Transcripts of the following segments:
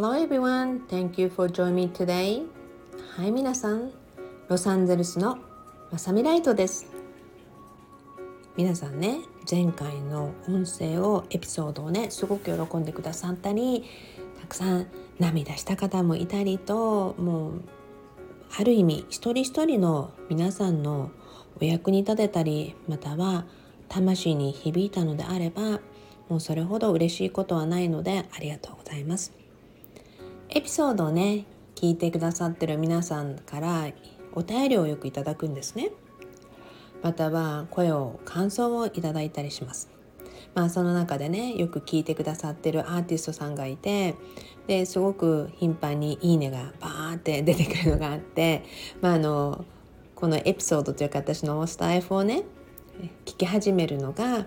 Hello everyone, thank you for joining me today. はい皆さん、ロサンゼルスのまさみライトです。皆さんね、前回の音声をエピソードをね、すごく喜んでくださったり、たくさん涙した方もいたりと、もうある意味一人一人の皆さんのお役に立てたり、または魂に響いたのであれば、もうそれほど嬉しいことはないのでありがとうございますエピソードをね聞いてくださってる皆さんからお便りをよくいただくんですね。または声を感想をいただいたりします。まあその中でねよく聞いてくださってるアーティストさんがいてですごく頻繁に「いいね」がバーって出てくるのがあってまああのこのエピソードというか私のスタイフをね聞き始めるのが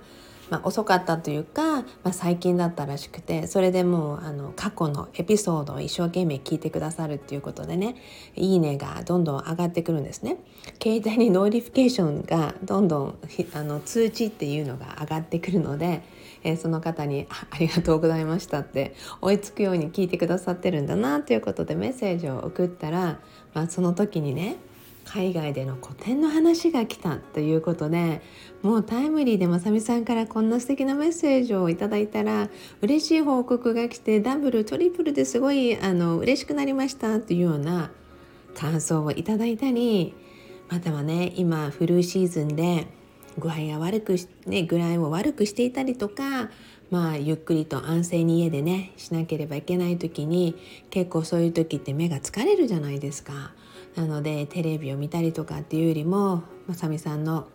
まあ、遅かったというか、まあ、最近だったらしくてそれでもうあの過去のエピソードを一生懸命聞いてくださるっていうことでね「いいね」がどんどん上がってくるんですね。携帯に notification がどんどんあの通知っていうのが上がってくるので、えー、その方にあ「ありがとうございました」って追いつくように聞いてくださってるんだなということでメッセージを送ったら、まあ、その時にね海外での個展の話が来たということでもうタイムリーでまさみさんからこんな素敵なメッセージをいただいたら嬉しい報告が来てダブルトリプルですごいあの嬉しくなりましたというような感想をいただいたりまたはね今フルシーズンで具合が悪くね具合を悪くしていたりとかまあゆっくりと安静に家でねしなければいけない時に結構そういう時って目が疲れるじゃないですか。なのでテレビを見たりとかっていうよりもまさみさんの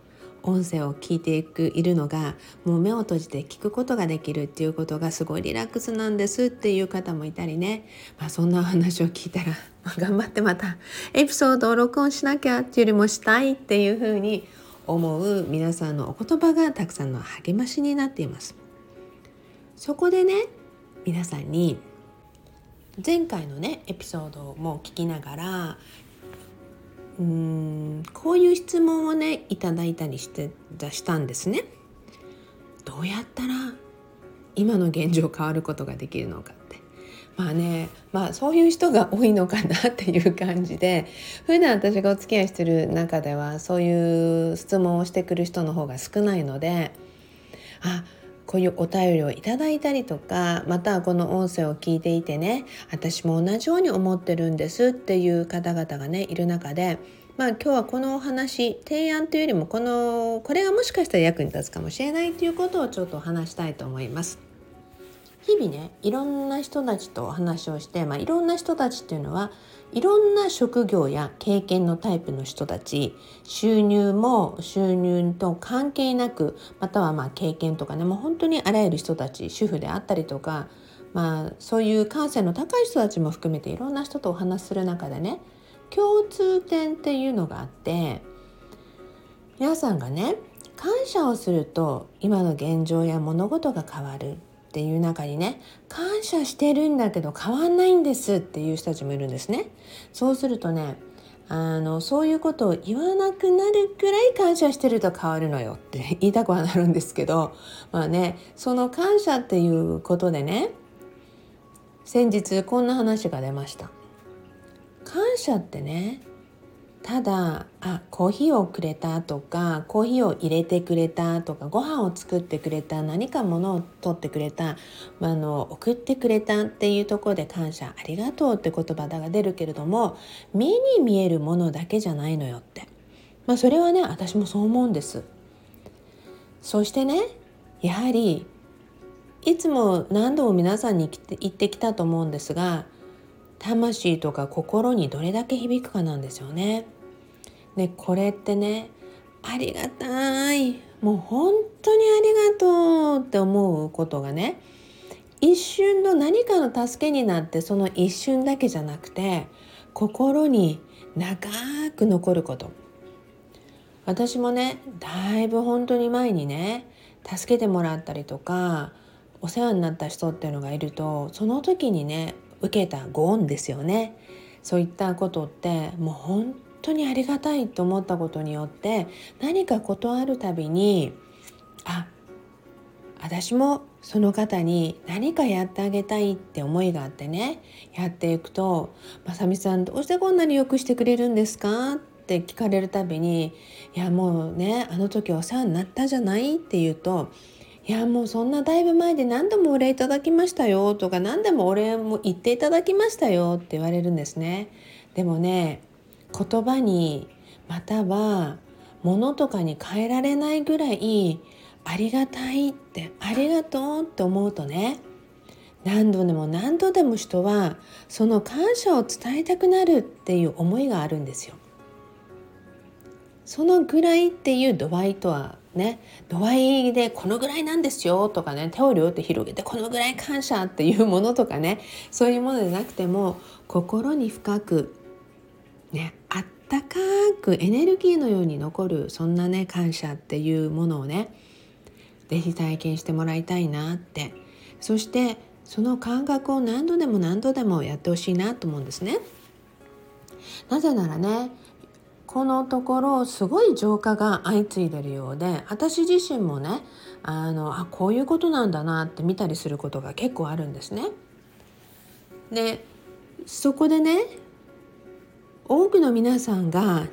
音声を聞いていくいるのがもう目を閉じて聞くことができるっていうことがすごいリラックスなんですっていう方もいたりね、まあ、そんなお話を聞いたら 頑張ってまたエピソードを録音しなきゃっていうよりもしたいっていうふうに思う皆さんのお言葉がたくさんの励ましになっています。そこでね皆さんに前回のねエピソードも聞きながらうーんこういう質問をねいただいたりして出したんですね。どうやったら今の現状変わることができるのかってまあねまあそういう人が多いのかなっていう感じで普段私がお付き合いしてる中ではそういう質問をしてくる人の方が少ないのであこういうお便りをいただいたりとかまたこの音声を聞いていてね私も同じように思ってるんですっていう方々がねいる中でまあ今日はこのお話提案というよりもこのこれがもしかしたら役に立つかもしれないということをちょっと話したいと思います。日々ねいろんな人たちとお話をして、まあ、いろんな人たちっていうのはいろんな職業や経験のタイプの人たち収入も収入と関係なくまたはまあ経験とかねもう本当にあらゆる人たち主婦であったりとか、まあ、そういう感性の高い人たちも含めていろんな人とお話しする中でね共通点っていうのがあって皆さんがね感謝をすると今の現状や物事が変わる。っていう中にね感謝してるんだけど変わんないんですっていう人たちもいるんですね。そうするとねあのそういうことを言わなくなるくらい感謝してると変わるのよって 言いたくはなるんですけどまあねその感謝っていうことでね先日こんな話が出ました。感謝ってねただあコーヒーをくれたとかコーヒーを入れてくれたとかご飯を作ってくれた何か物を取ってくれた、まあ、の送ってくれたっていうとこで感謝ありがとうって言葉が出るけれども目に見えるものだけじゃないのよって、まあ、それはね私もそう思うんです。そしてねやはりいつも何度も皆さんに言ってきたと思うんですが魂とか心にどれだけ響くかなんですよね。でこれってねありがたい。もう本当にありがとうって思うことがね一瞬の何かの助けになってその一瞬だけじゃなくて心に長く残ること。私もねだいぶ本当に前にね助けてもらったりとかお世話になった人っていうのがいるとその時にね受けたご恩ですよね。そういったことってもう本当にありがたいと思ったことによって何か事あるたびにあ私もその方に何かやってあげたいって思いがあってねやっていくと「まさみさんどうしてこんなによくしてくれるんですか?」って聞かれるたびに「いやもうねあの時お世話になったじゃない?」って言うといやもうそんなだいぶ前で何度もお礼いただきましたよとか何でもお礼も言っていただきましたよって言われるんですね。でもね言葉にまたは物とかに変えられないぐらいありがたいってありがとうって思うとね何度でも何度でも人はその感謝を伝えたくなるっていう思いがあるんですよ。そのぐらいっていう度合いとはね度合いでこのぐらいなんですよとかね手を両手広げてこのぐらい感謝っていうものとかねそういうものでなくても心に深くねあったかくエネルギーのように残るそんなね感謝っていうものをね是非体験してもらいたいなってそしてその感覚を何度でも何度でもやってほしいなと思うんですね。なぜならねこのところすごい浄化が相次いでるようで私自身もねあのあこういうことなんだなって見たりすることが結構あるんですね。でそこでね多くの皆さんが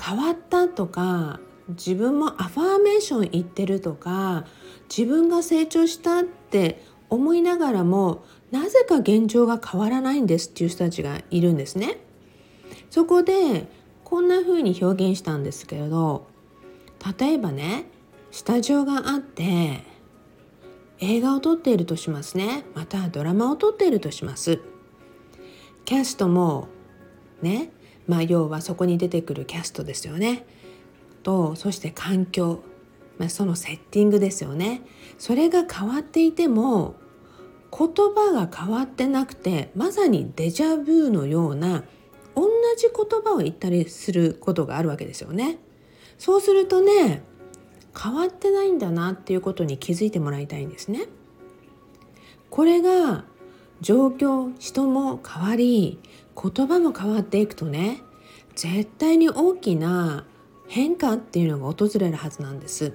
変わったとか自分もアファーメーション言ってるとか自分が成長したって思いながらもなぜか現状が変わらないんですっていう人たちがいるんですね。そこでこんな風に表現したんですけれど例えばねスタジオがあって映画を撮っているとしますねまたはドラマを撮っているとしますキャストもねまあ要はそこに出てくるキャストですよねとそして環境、まあ、そのセッティングですよねそれが変わっていても言葉が変わってなくてまさにデジャブーのような同じ言葉を言ったりすることがあるわけですよね。そうするとね変わってないんだなっていうことに気づいてもらいたいんですね。これが状況人も変わり言葉も変わっていくとね絶対に大きな変化っていうのが訪れるはずなんです。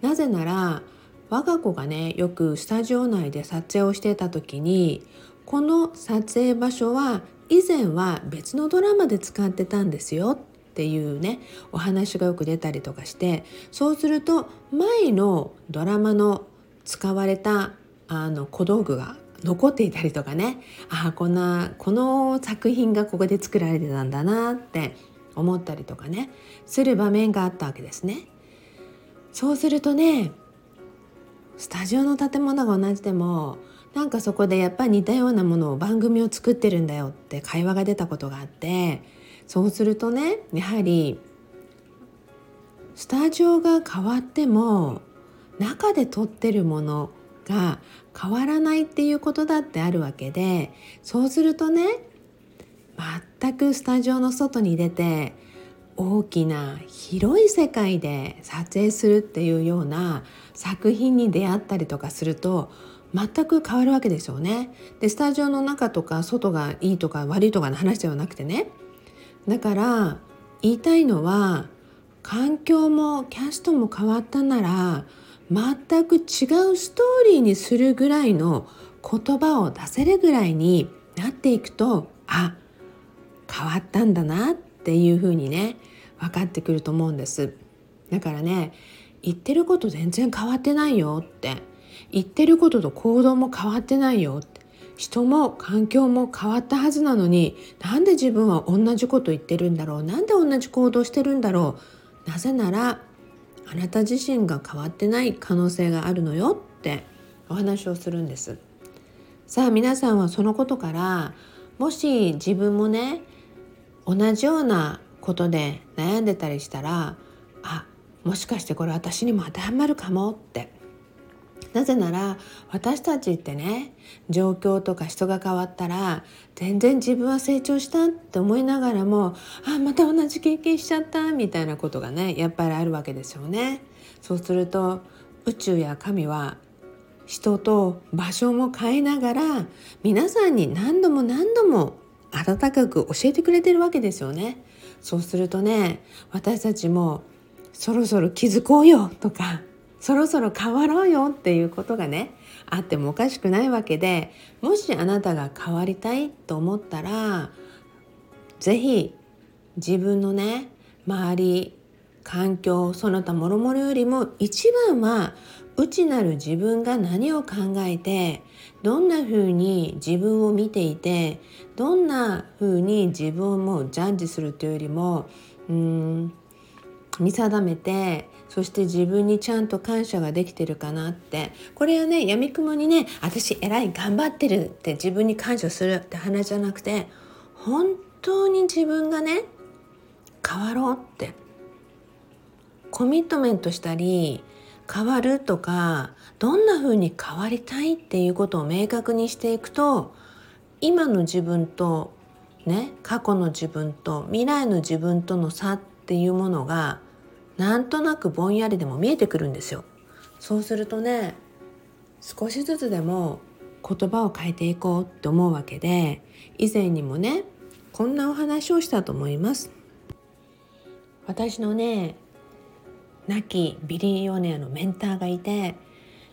なぜなら我が子がねよくスタジオ内で撮影をしてた時にこの撮影場所は以前は別のドラマで使ってたんですよっていうねお話がよく出たりとかしてそうすると前のドラマの使われたあの小道具が残っていたりとかねああこんなこの作品がここで作られてたんだなって思ったりとかねする場面があったわけですね。そうするとねスタジオの建物が同じでもなんかそこでやっぱり似たようなものを番組を作ってるんだよって会話が出たことがあってそうするとねやはりスタジオが変わっても中で撮ってるものが変わらないっていうことだってあるわけでそうするとね全くスタジオの外に出て大きな広い世界で撮影するっていうような作品に出会ったりとかすると全く変わるわけですよね。でスタジオの中とか外がいいとか悪いとかの話ではなくてねだから言いたいのは環境もキャストも変わったなら全く違うストーリーにするぐらいの言葉を出せるぐらいになっていくとあ変わったんだなっていうふうにね分かってくると思うんです。だからね言ってること全然変わってないよって。言ってることと行動も変わってないよって。人も環境も変わったはずなのになんで自分は同じこと言ってるんだろう？なんで同じ行動してるんだろう？なぜならあなた自身が変わってない可能性があるのよってお話をするんです。さあ皆さんはそのことからもし自分もね同じようなことで悩んでたりしたらあもしかしてこれ私にも当てはまるかもってなぜなら私たちってね状況とか人が変わったら全然自分は成長したって思いながらもあまた同じ経験しちゃったみたいなことがねやっぱりあるわけですよね。そうすると宇宙や神は人と場所も変えながら皆さんに何度も何度も温かく教えてくれてるわけですよね。そうするとね私たちもそろそろ気づこうよとかそろそろ変わろうよっていうことがねあってもおかしくないわけでもしあなたが変わりたいと思ったら是非自分のね周り環境その他もろもろよりも一番は内なる自分が何を考えてどんな風に自分を見ていてどんな風に自分をもうジャッジするというよりもうん見定めてそして自分にちゃんと感謝ができてるかなって。これはねやみくもにね私偉い頑張ってるって自分に感謝するって話じゃなくて本当に自分がね変わろうって。コミットメントしたり変わるとかどんな風に変わりたいっていうことを明確にしていくと今の自分とね過去の自分と未来の自分との差っていうものがなんとなくぼんやりでも見えてくるんですよ。そうするとね少しずつでも言葉を変えていこうって思うわけで以前にもねこんなお話をしたと思います。私のね亡きビリーオネアのメンターがいて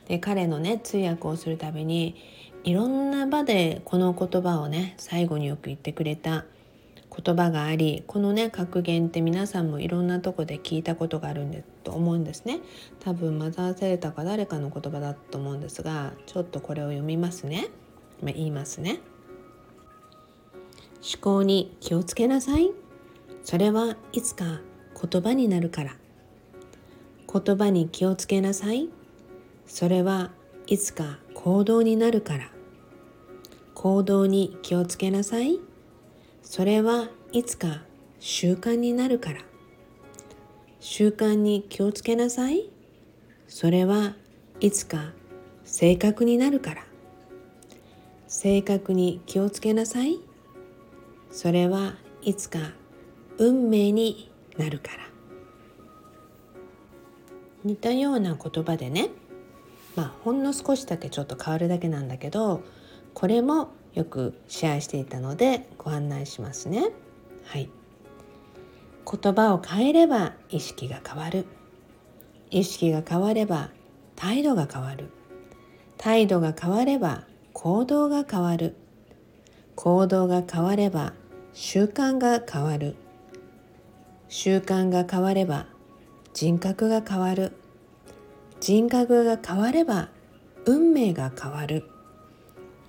で彼のね通訳をするたびにいろんな場でこの言葉をね最後によく言ってくれた言葉がありこのね格言って皆さんもいろんなとこで聞いたことがあるんでと思うんですね。多分マザー・セレタか誰かの言葉だと思うんですがちょっとこれを読みますね、ま、言いますね。思考に気をつけなさい。それはいつか言葉になるから。言葉に気をつけなさい。それはいつか行動になるから。行動に気をつけなさい。それはいつか習慣になるから。習慣に気をつけなさい。それはいつか性格になるから。性格に気をつけなさい。それはいつか運命になるから。似たような言葉でね。まあほんの少しだけちょっと変わるだけなんだけどこれもよくシェアしていたのでご案内しますね。はい。言葉を変えれば意識が変わる。意識が変われば態度が変わる。態度が変われば行動が変わる。行動が変われば習慣が変わる。習慣が変われば人格が変わる。人格が変われば運命が変わる。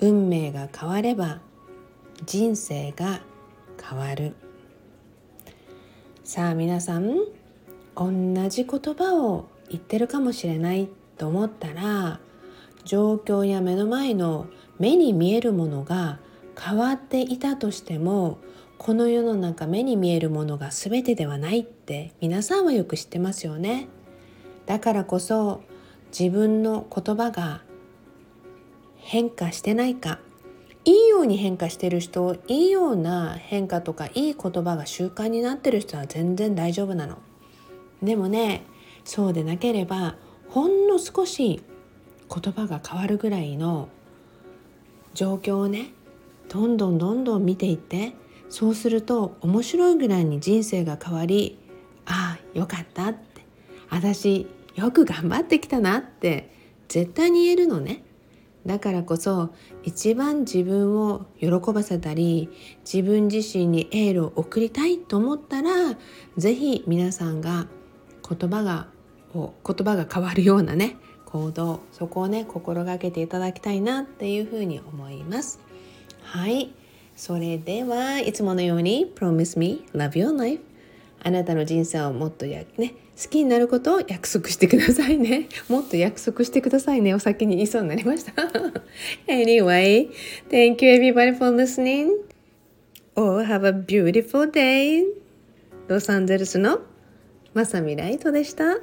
運命が変われば人生が変わる。さあ皆さん同じ言葉を言ってるかもしれないと思ったら状況や目の前の目に見えるものが変わっていたとしてもこの世の中目に見えるものが全てではないって皆さんはよく知ってますよね。だからこそ自分の言葉が変化してないか。いいように変化してる人いいような変化とかいい言葉が習慣になってる人は全然大丈夫なの。でもねそうでなければほんの少し言葉が変わるぐらいの状況をねどんどんどんどん見ていってそうすると面白いぐらいに人生が変わりああよかったって私よく頑張ってきたなって絶対に言えるのね。だからこそ一番自分を喜ばせたり自分自身にエールを送りたいと思ったら是非皆さんが言葉が言葉が変わるようなね行動そこをね心がけていただきたいなっていうふうに思います。はい。それではいつものように Promise me love your life. あなたの人生をもっとやね好きになることを約束してくださいね。もっと約束してくださいね。お先に言いそうになりました。Anyway thank you everybody for listening. Oh have a beautiful day. ロサンゼルスのまさみライトでした。